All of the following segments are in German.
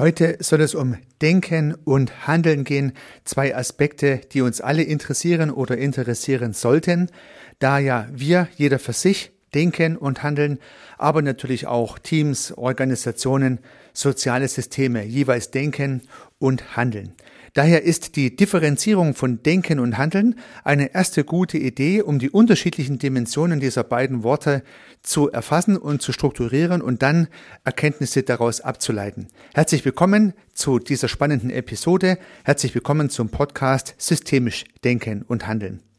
Heute soll es um Denken und Handeln gehen, zwei Aspekte, die uns alle interessieren oder interessieren sollten, da ja wir, jeder für sich, denken und handeln, aber natürlich auch Teams, Organisationen, soziale Systeme jeweils denken und handeln. Daher ist die Differenzierung von Denken und Handeln eine erste gute Idee, um die unterschiedlichen Dimensionen dieser beiden Worte zu erfassen und zu strukturieren und dann Erkenntnisse daraus abzuleiten. Herzlich willkommen zu dieser spannenden Episode. Herzlich willkommen zum Podcast Systemisch Denken und Handeln.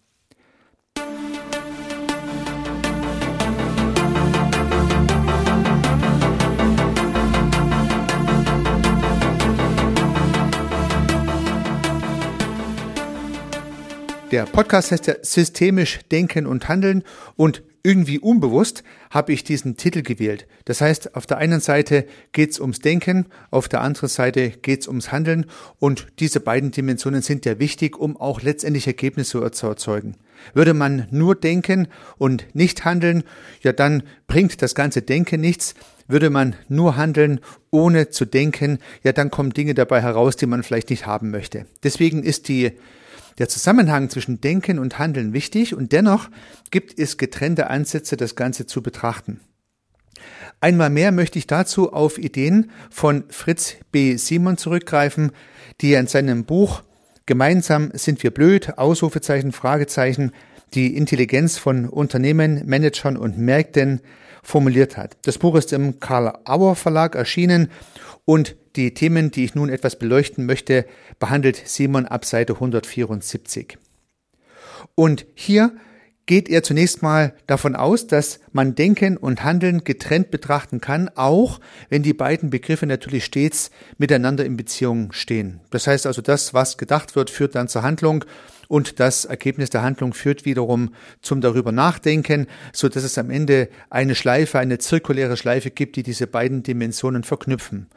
Der Podcast heißt ja Systemisch Denken und Handeln und irgendwie unbewusst habe ich diesen Titel gewählt. Das heißt, auf der einen Seite geht's ums Denken, auf der anderen Seite geht's ums Handeln und diese beiden Dimensionen sind ja wichtig, um auch letztendlich Ergebnisse zu erzeugen. Würde man nur denken und nicht handeln, ja dann bringt das ganze Denken nichts. Würde man nur handeln, ohne zu denken, ja dann kommen Dinge dabei heraus, die man vielleicht nicht haben möchte. Deswegen ist die der Zusammenhang zwischen Denken und Handeln wichtig und dennoch gibt es getrennte Ansätze, das Ganze zu betrachten. Einmal mehr möchte ich dazu auf Ideen von Fritz B. Simon zurückgreifen, die er in seinem Buch Gemeinsam sind wir blöd, Ausrufezeichen, Fragezeichen, die Intelligenz von Unternehmen, Managern und Märkten formuliert hat. Das Buch ist im Karl Auer Verlag erschienen und die Themen, die ich nun etwas beleuchten möchte, behandelt Simon ab Seite 174. Und hier geht er zunächst mal davon aus, dass man Denken und Handeln getrennt betrachten kann, auch wenn die beiden Begriffe natürlich stets miteinander in Beziehung stehen. Das heißt also, das, was gedacht wird, führt dann zur Handlung und das Ergebnis der Handlung führt wiederum zum darüber nachdenken, so dass es am Ende eine Schleife, eine zirkuläre Schleife gibt, die diese beiden Dimensionen verknüpfen.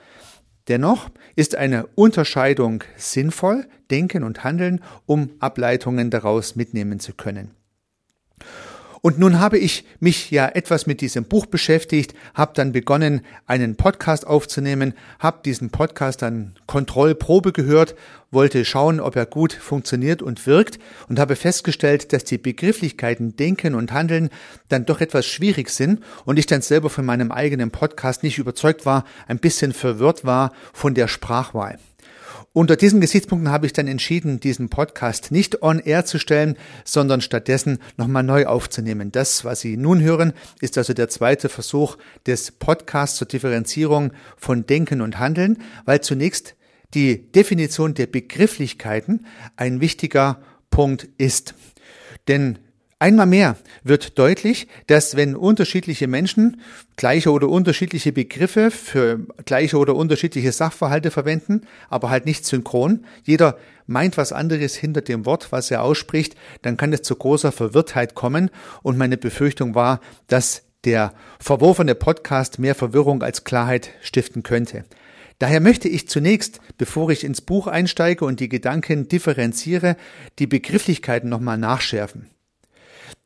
Dennoch ist eine Unterscheidung sinnvoll, denken und handeln, um Ableitungen daraus mitnehmen zu können. Und nun habe ich mich ja etwas mit diesem Buch beschäftigt, habe dann begonnen, einen Podcast aufzunehmen, habe diesen Podcast dann Kontrollprobe gehört, wollte schauen, ob er gut funktioniert und wirkt und habe festgestellt, dass die Begrifflichkeiten Denken und Handeln dann doch etwas schwierig sind und ich dann selber von meinem eigenen Podcast nicht überzeugt war, ein bisschen verwirrt war von der Sprachwahl. Unter diesen Gesichtspunkten habe ich dann entschieden, diesen Podcast nicht on air zu stellen, sondern stattdessen nochmal neu aufzunehmen. Das, was Sie nun hören, ist also der zweite Versuch des Podcasts zur Differenzierung von Denken und Handeln, weil zunächst die Definition der Begrifflichkeiten ein wichtiger Punkt ist. Denn Einmal mehr wird deutlich, dass wenn unterschiedliche Menschen gleiche oder unterschiedliche Begriffe für gleiche oder unterschiedliche Sachverhalte verwenden, aber halt nicht synchron, jeder meint was anderes hinter dem Wort, was er ausspricht, dann kann es zu großer Verwirrtheit kommen und meine Befürchtung war, dass der verworfene Podcast mehr Verwirrung als Klarheit stiften könnte. Daher möchte ich zunächst, bevor ich ins Buch einsteige und die Gedanken differenziere, die Begrifflichkeiten nochmal nachschärfen.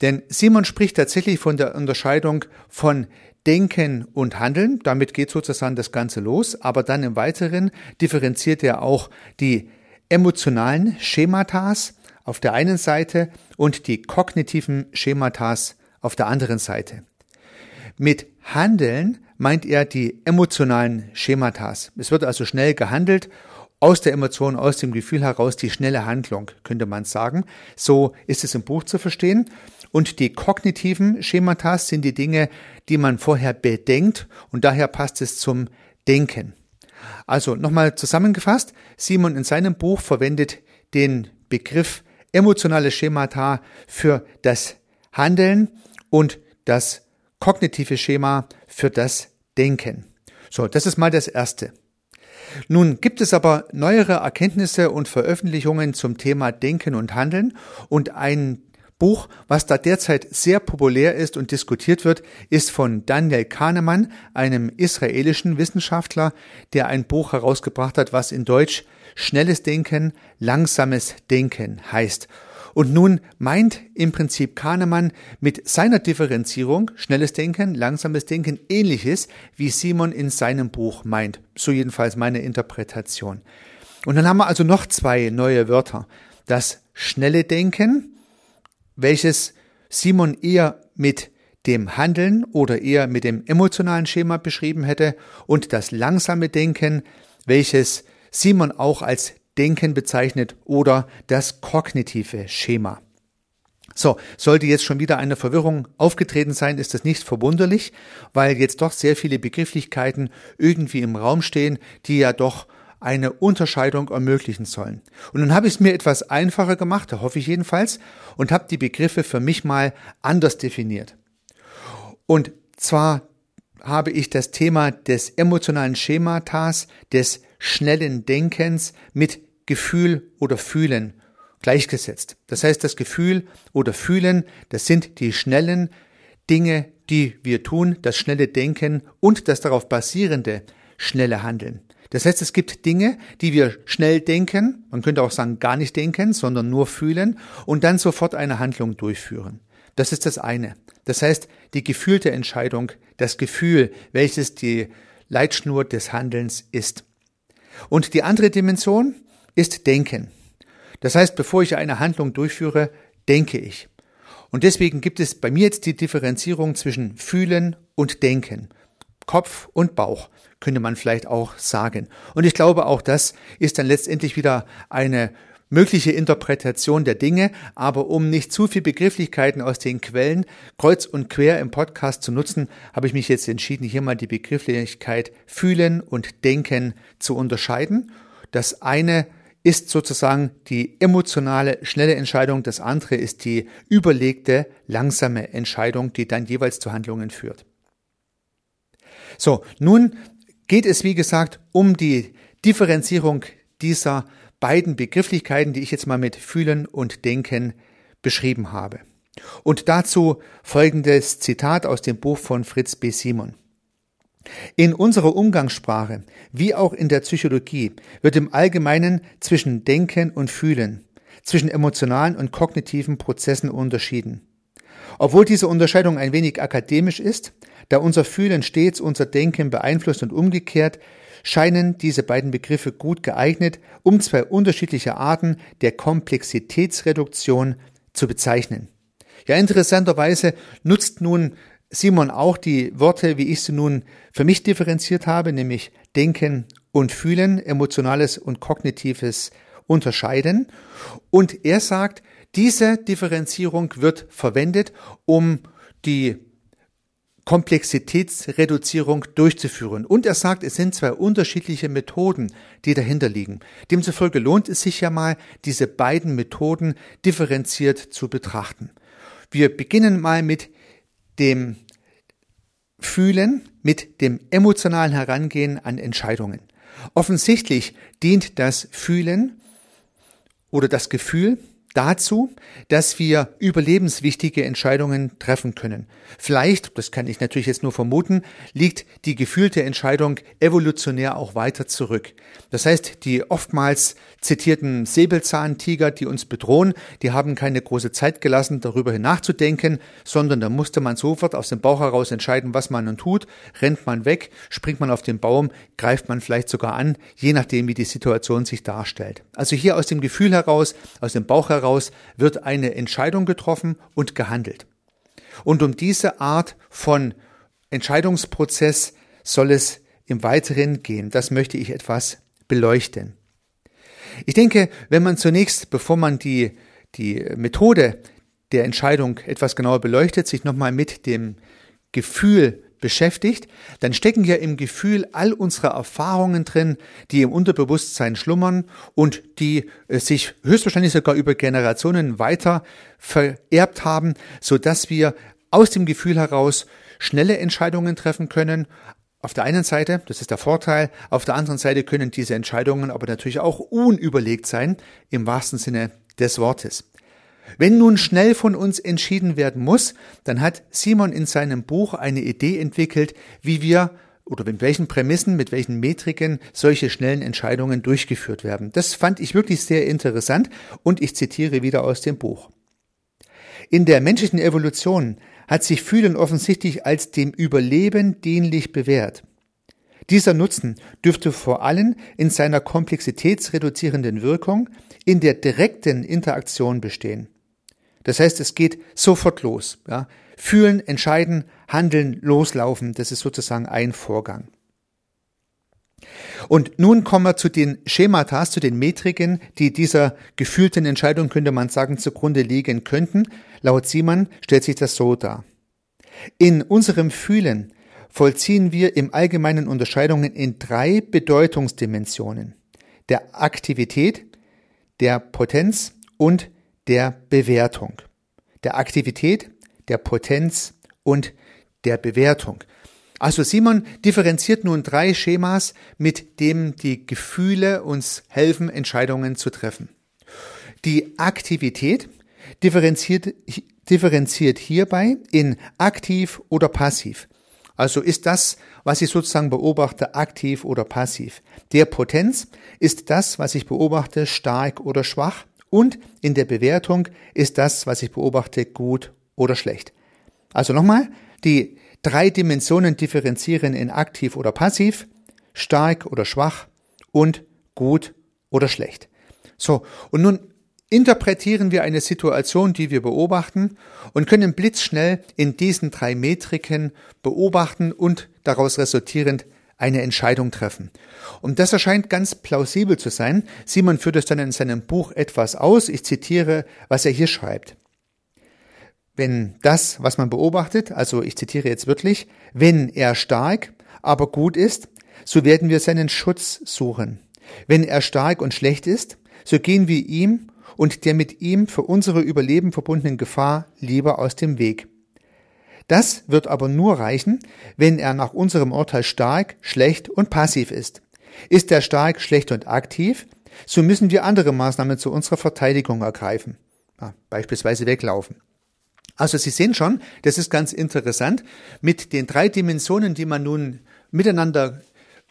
Denn Simon spricht tatsächlich von der Unterscheidung von Denken und Handeln. Damit geht sozusagen das Ganze los. Aber dann im Weiteren differenziert er auch die emotionalen Schematas auf der einen Seite und die kognitiven Schematas auf der anderen Seite. Mit Handeln meint er die emotionalen Schematas. Es wird also schnell gehandelt aus der Emotion, aus dem Gefühl heraus die schnelle Handlung, könnte man sagen. So ist es im Buch zu verstehen. Und die kognitiven Schemata sind die Dinge, die man vorher bedenkt und daher passt es zum Denken. Also nochmal zusammengefasst, Simon in seinem Buch verwendet den Begriff emotionale Schemata für das Handeln und das kognitive Schema für das Denken. So, das ist mal das Erste. Nun gibt es aber neuere Erkenntnisse und Veröffentlichungen zum Thema Denken und Handeln und ein Buch, was da derzeit sehr populär ist und diskutiert wird, ist von Daniel Kahnemann, einem israelischen Wissenschaftler, der ein Buch herausgebracht hat, was in Deutsch schnelles Denken, langsames Denken heißt. Und nun meint im Prinzip Kahnemann mit seiner Differenzierung schnelles Denken, langsames Denken ähnliches, wie Simon in seinem Buch meint. So jedenfalls meine Interpretation. Und dann haben wir also noch zwei neue Wörter. Das schnelle Denken, welches Simon eher mit dem Handeln oder eher mit dem emotionalen Schema beschrieben hätte und das langsame Denken, welches Simon auch als Denken bezeichnet oder das kognitive Schema. So, sollte jetzt schon wieder eine Verwirrung aufgetreten sein, ist das nicht verwunderlich, weil jetzt doch sehr viele Begrifflichkeiten irgendwie im Raum stehen, die ja doch eine Unterscheidung ermöglichen sollen. Und nun habe ich es mir etwas einfacher gemacht, da hoffe ich jedenfalls, und habe die Begriffe für mich mal anders definiert. Und zwar habe ich das Thema des emotionalen Schematas, des schnellen Denkens mit Gefühl oder Fühlen gleichgesetzt. Das heißt, das Gefühl oder Fühlen, das sind die schnellen Dinge, die wir tun, das schnelle Denken und das darauf basierende schnelle Handeln. Das heißt, es gibt Dinge, die wir schnell denken, man könnte auch sagen gar nicht denken, sondern nur fühlen und dann sofort eine Handlung durchführen. Das ist das eine. Das heißt, die gefühlte Entscheidung, das Gefühl, welches die Leitschnur des Handelns ist. Und die andere Dimension ist Denken. Das heißt, bevor ich eine Handlung durchführe, denke ich. Und deswegen gibt es bei mir jetzt die Differenzierung zwischen Fühlen und Denken. Kopf und Bauch, könnte man vielleicht auch sagen. Und ich glaube, auch das ist dann letztendlich wieder eine mögliche Interpretation der Dinge, aber um nicht zu viel Begrifflichkeiten aus den Quellen kreuz und quer im Podcast zu nutzen, habe ich mich jetzt entschieden, hier mal die Begrifflichkeit fühlen und denken zu unterscheiden. Das eine ist sozusagen die emotionale, schnelle Entscheidung, das andere ist die überlegte, langsame Entscheidung, die dann jeweils zu Handlungen führt. So, nun geht es, wie gesagt, um die Differenzierung dieser beiden Begrifflichkeiten, die ich jetzt mal mit Fühlen und Denken beschrieben habe. Und dazu folgendes Zitat aus dem Buch von Fritz B. Simon. In unserer Umgangssprache, wie auch in der Psychologie, wird im Allgemeinen zwischen Denken und Fühlen, zwischen emotionalen und kognitiven Prozessen unterschieden. Obwohl diese Unterscheidung ein wenig akademisch ist, da unser Fühlen stets unser Denken beeinflusst und umgekehrt, scheinen diese beiden Begriffe gut geeignet, um zwei unterschiedliche Arten der Komplexitätsreduktion zu bezeichnen. Ja, interessanterweise nutzt nun Simon auch die Worte, wie ich sie nun für mich differenziert habe, nämlich Denken und Fühlen, emotionales und kognitives Unterscheiden. Und er sagt, diese Differenzierung wird verwendet, um die Komplexitätsreduzierung durchzuführen. Und er sagt, es sind zwei unterschiedliche Methoden, die dahinter liegen. Demzufolge lohnt es sich ja mal, diese beiden Methoden differenziert zu betrachten. Wir beginnen mal mit dem Fühlen, mit dem emotionalen Herangehen an Entscheidungen. Offensichtlich dient das Fühlen oder das Gefühl dazu, dass wir überlebenswichtige Entscheidungen treffen können. Vielleicht, das kann ich natürlich jetzt nur vermuten, liegt die gefühlte Entscheidung evolutionär auch weiter zurück. Das heißt, die oftmals zitierten Säbelzahntiger, die uns bedrohen, die haben keine große Zeit gelassen, darüber nachzudenken, sondern da musste man sofort aus dem Bauch heraus entscheiden, was man nun tut. Rennt man weg, springt man auf den Baum, greift man vielleicht sogar an, je nachdem, wie die Situation sich darstellt. Also hier aus dem Gefühl heraus, aus dem Bauch heraus wird eine Entscheidung getroffen und gehandelt. Und um diese Art von Entscheidungsprozess soll es im Weiteren gehen. Das möchte ich etwas beleuchten. Ich denke, wenn man zunächst, bevor man die, die Methode der Entscheidung etwas genauer beleuchtet, sich nochmal mit dem Gefühl beschäftigt, dann stecken ja im Gefühl all unsere Erfahrungen drin, die im Unterbewusstsein schlummern und die äh, sich höchstwahrscheinlich sogar über Generationen weiter vererbt haben, so dass wir aus dem Gefühl heraus schnelle Entscheidungen treffen können. Auf der einen Seite, das ist der Vorteil, auf der anderen Seite können diese Entscheidungen aber natürlich auch unüberlegt sein, im wahrsten Sinne des Wortes. Wenn nun schnell von uns entschieden werden muss, dann hat Simon in seinem Buch eine Idee entwickelt, wie wir oder mit welchen Prämissen, mit welchen Metriken solche schnellen Entscheidungen durchgeführt werden. Das fand ich wirklich sehr interessant und ich zitiere wieder aus dem Buch. In der menschlichen Evolution hat sich Fühlen offensichtlich als dem Überleben dienlich bewährt. Dieser Nutzen dürfte vor allem in seiner komplexitätsreduzierenden Wirkung in der direkten Interaktion bestehen. Das heißt, es geht sofort los. Ja. Fühlen, entscheiden, handeln, loslaufen, das ist sozusagen ein Vorgang. Und nun kommen wir zu den Schematas, zu den Metriken, die dieser gefühlten Entscheidung, könnte man sagen, zugrunde liegen könnten. Laut Siemann stellt sich das so dar. In unserem Fühlen vollziehen wir im Allgemeinen Unterscheidungen in drei Bedeutungsdimensionen. Der Aktivität, der Potenz und der Bewertung. Der Aktivität, der Potenz und der Bewertung. Also Simon differenziert nun drei Schemas, mit dem die Gefühle uns helfen, Entscheidungen zu treffen. Die Aktivität differenziert, differenziert hierbei in aktiv oder passiv. Also ist das, was ich sozusagen beobachte, aktiv oder passiv. Der Potenz ist das, was ich beobachte, stark oder schwach. Und in der Bewertung ist das, was ich beobachte, gut oder schlecht. Also nochmal, die drei Dimensionen differenzieren in aktiv oder passiv, stark oder schwach und gut oder schlecht. So, und nun interpretieren wir eine Situation, die wir beobachten und können blitzschnell in diesen drei Metriken beobachten und daraus resultierend eine Entscheidung treffen. Und das erscheint ganz plausibel zu sein. Simon führt es dann in seinem Buch etwas aus. Ich zitiere, was er hier schreibt. Wenn das, was man beobachtet, also ich zitiere jetzt wirklich, wenn er stark, aber gut ist, so werden wir seinen Schutz suchen. Wenn er stark und schlecht ist, so gehen wir ihm und der mit ihm für unsere Überleben verbundenen Gefahr lieber aus dem Weg. Das wird aber nur reichen, wenn er nach unserem Urteil stark, schlecht und passiv ist. Ist er stark, schlecht und aktiv, so müssen wir andere Maßnahmen zu unserer Verteidigung ergreifen. Ja, beispielsweise weglaufen. Also Sie sehen schon, das ist ganz interessant, mit den drei Dimensionen, die man nun miteinander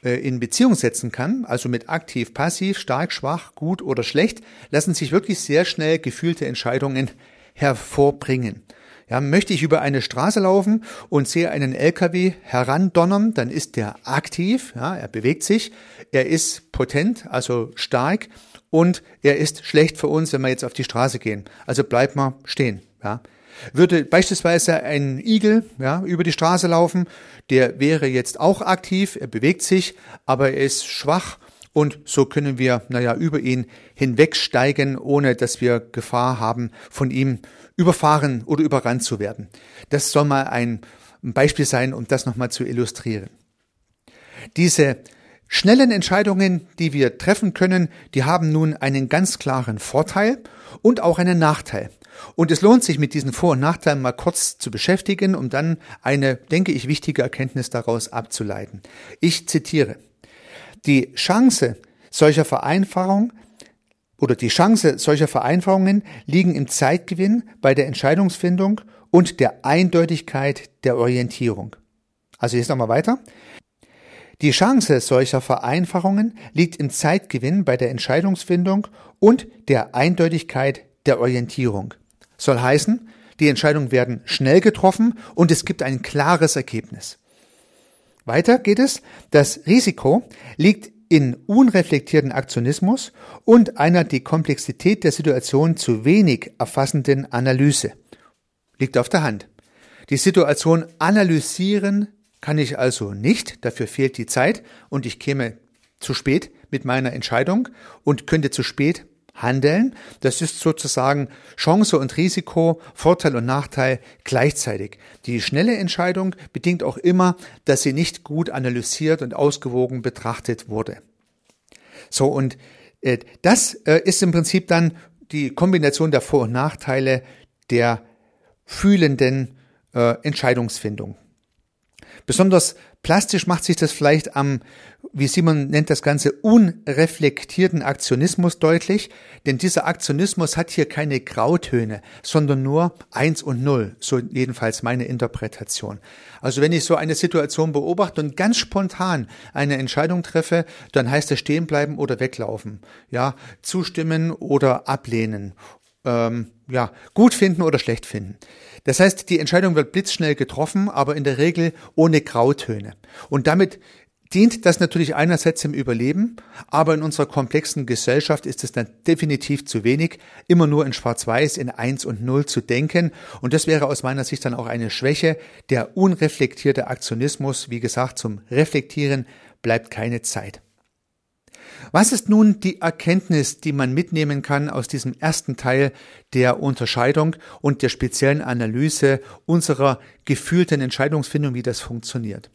äh, in Beziehung setzen kann, also mit aktiv, passiv, stark, schwach, gut oder schlecht, lassen sich wirklich sehr schnell gefühlte Entscheidungen hervorbringen. Ja, möchte ich über eine Straße laufen und sehe einen LKW herandonnern, dann ist der aktiv, ja, er bewegt sich, er ist potent, also stark und er ist schlecht für uns, wenn wir jetzt auf die Straße gehen. Also bleibt mal stehen, ja. Würde beispielsweise ein Igel ja, über die Straße laufen, der wäre jetzt auch aktiv, er bewegt sich, aber er ist schwach und so können wir, naja, über ihn hinwegsteigen, ohne dass wir Gefahr haben, von ihm überfahren oder überrannt zu werden. Das soll mal ein Beispiel sein, um das nochmal zu illustrieren. Diese schnellen Entscheidungen, die wir treffen können, die haben nun einen ganz klaren Vorteil und auch einen Nachteil. Und es lohnt sich, mit diesen Vor- und Nachteilen mal kurz zu beschäftigen, um dann eine, denke ich, wichtige Erkenntnis daraus abzuleiten. Ich zitiere. Die Chance solcher Vereinfachung oder die Chance solcher Vereinfachungen liegen im Zeitgewinn bei der Entscheidungsfindung und der Eindeutigkeit der Orientierung. Also jetzt nochmal weiter. Die Chance solcher Vereinfachungen liegt im Zeitgewinn bei der Entscheidungsfindung und der Eindeutigkeit der Orientierung. Soll heißen, die Entscheidungen werden schnell getroffen und es gibt ein klares Ergebnis. Weiter geht es, das Risiko liegt in unreflektierten Aktionismus und einer die Komplexität der Situation zu wenig erfassenden Analyse. Liegt auf der Hand. Die Situation analysieren kann ich also nicht, dafür fehlt die Zeit und ich käme zu spät mit meiner Entscheidung und könnte zu spät handeln. Das ist sozusagen Chance und Risiko, Vorteil und Nachteil gleichzeitig. Die schnelle Entscheidung bedingt auch immer, dass sie nicht gut analysiert und ausgewogen betrachtet wurde. So, und äh, das äh, ist im Prinzip dann die Kombination der Vor- und Nachteile der fühlenden äh, Entscheidungsfindung. Besonders plastisch macht sich das vielleicht am wie Simon nennt das Ganze, unreflektierten Aktionismus deutlich, denn dieser Aktionismus hat hier keine Grautöne, sondern nur eins und null, so jedenfalls meine Interpretation. Also wenn ich so eine Situation beobachte und ganz spontan eine Entscheidung treffe, dann heißt es stehen bleiben oder weglaufen, ja, zustimmen oder ablehnen ähm, ja, gut finden oder schlecht finden. Das heißt, die Entscheidung wird blitzschnell getroffen, aber in der Regel ohne Grautöne. Und damit dient das natürlich einerseits im Überleben, aber in unserer komplexen Gesellschaft ist es dann definitiv zu wenig, immer nur in Schwarz-Weiß, in Eins und Null zu denken. Und das wäre aus meiner Sicht dann auch eine Schwäche. Der unreflektierte Aktionismus, wie gesagt, zum Reflektieren bleibt keine Zeit. Was ist nun die Erkenntnis, die man mitnehmen kann aus diesem ersten Teil der Unterscheidung und der speziellen Analyse unserer gefühlten Entscheidungsfindung, wie das funktioniert?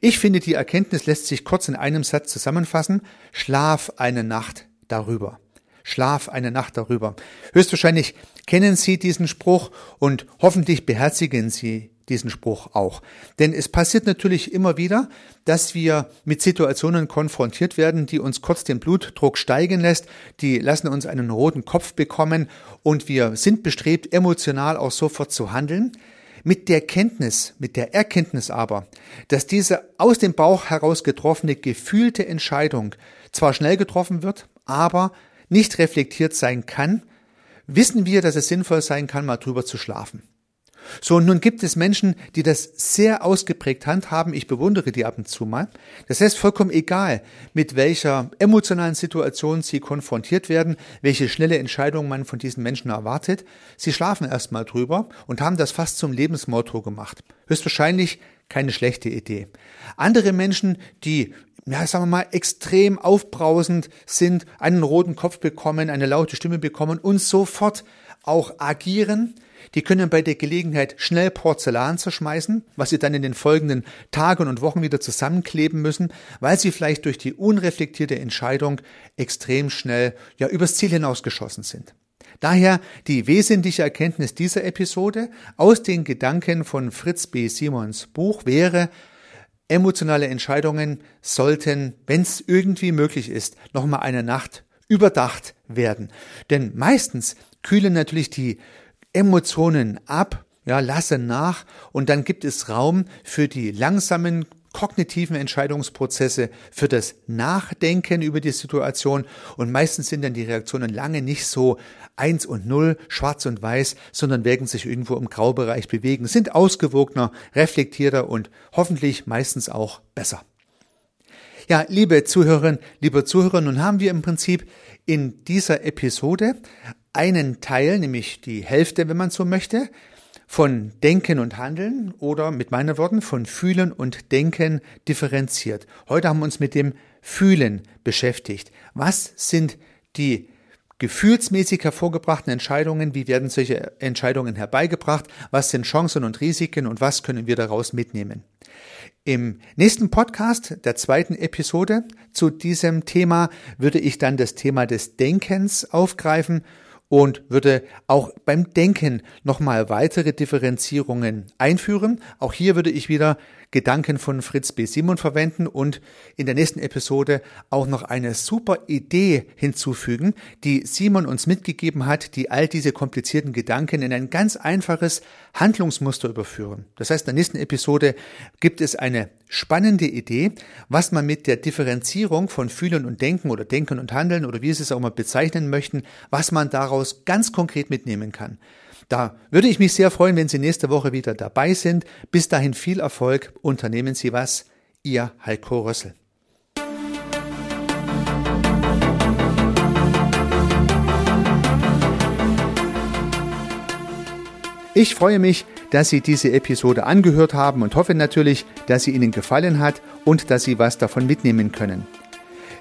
Ich finde, die Erkenntnis lässt sich kurz in einem Satz zusammenfassen. Schlaf eine Nacht darüber. Schlaf eine Nacht darüber. Höchstwahrscheinlich kennen Sie diesen Spruch und hoffentlich beherzigen Sie diesen Spruch auch. Denn es passiert natürlich immer wieder, dass wir mit Situationen konfrontiert werden, die uns kurz den Blutdruck steigen lässt, die lassen uns einen roten Kopf bekommen und wir sind bestrebt, emotional auch sofort zu handeln. Mit der Kenntnis, mit der Erkenntnis aber, dass diese aus dem Bauch heraus getroffene gefühlte Entscheidung zwar schnell getroffen wird, aber nicht reflektiert sein kann, wissen wir, dass es sinnvoll sein kann, mal drüber zu schlafen. So, und nun gibt es Menschen, die das sehr ausgeprägt handhaben. Ich bewundere die ab und zu mal. Das heißt, vollkommen egal, mit welcher emotionalen Situation sie konfrontiert werden, welche schnelle Entscheidung man von diesen Menschen erwartet. Sie schlafen erstmal drüber und haben das fast zum Lebensmotto gemacht. Höchstwahrscheinlich keine schlechte Idee. Andere Menschen, die ja, sagen wir mal, extrem aufbrausend sind, einen roten Kopf bekommen, eine laute Stimme bekommen und sofort auch agieren, die können bei der Gelegenheit schnell Porzellan zerschmeißen, was sie dann in den folgenden Tagen und Wochen wieder zusammenkleben müssen, weil sie vielleicht durch die unreflektierte Entscheidung extrem schnell ja übers Ziel hinausgeschossen sind. Daher die wesentliche Erkenntnis dieser Episode aus den Gedanken von Fritz B. Simons Buch wäre, emotionale Entscheidungen sollten, wenn es irgendwie möglich ist, nochmal eine Nacht überdacht werden. Denn meistens kühlen natürlich die Emotionen ab, ja, lasse nach und dann gibt es Raum für die langsamen kognitiven Entscheidungsprozesse, für das Nachdenken über die Situation und meistens sind dann die Reaktionen lange nicht so eins und null, schwarz und weiß, sondern werden sich irgendwo im Graubereich bewegen, sind ausgewogener, reflektierter und hoffentlich meistens auch besser. Ja, liebe Zuhörerinnen, liebe Zuhörer, nun haben wir im Prinzip in dieser Episode einen Teil, nämlich die Hälfte, wenn man so möchte, von Denken und Handeln oder mit meinen Worten von Fühlen und Denken differenziert. Heute haben wir uns mit dem Fühlen beschäftigt. Was sind die gefühlsmäßig hervorgebrachten Entscheidungen? Wie werden solche Entscheidungen herbeigebracht? Was sind Chancen und Risiken und was können wir daraus mitnehmen? Im nächsten Podcast, der zweiten Episode zu diesem Thema, würde ich dann das Thema des Denkens aufgreifen und würde auch beim Denken nochmal weitere Differenzierungen einführen. Auch hier würde ich wieder Gedanken von Fritz B. Simon verwenden und in der nächsten Episode auch noch eine super Idee hinzufügen, die Simon uns mitgegeben hat, die all diese komplizierten Gedanken in ein ganz einfaches Handlungsmuster überführen. Das heißt, in der nächsten Episode gibt es eine spannende Idee, was man mit der Differenzierung von Fühlen und Denken oder Denken und Handeln oder wie Sie es auch mal bezeichnen möchten, was man daraus ganz konkret mitnehmen kann. Da würde ich mich sehr freuen, wenn Sie nächste Woche wieder dabei sind. Bis dahin viel Erfolg. Unternehmen Sie was. Ihr Heiko Rössel. Ich freue mich, dass Sie diese Episode angehört haben und hoffe natürlich, dass sie Ihnen gefallen hat und dass Sie was davon mitnehmen können.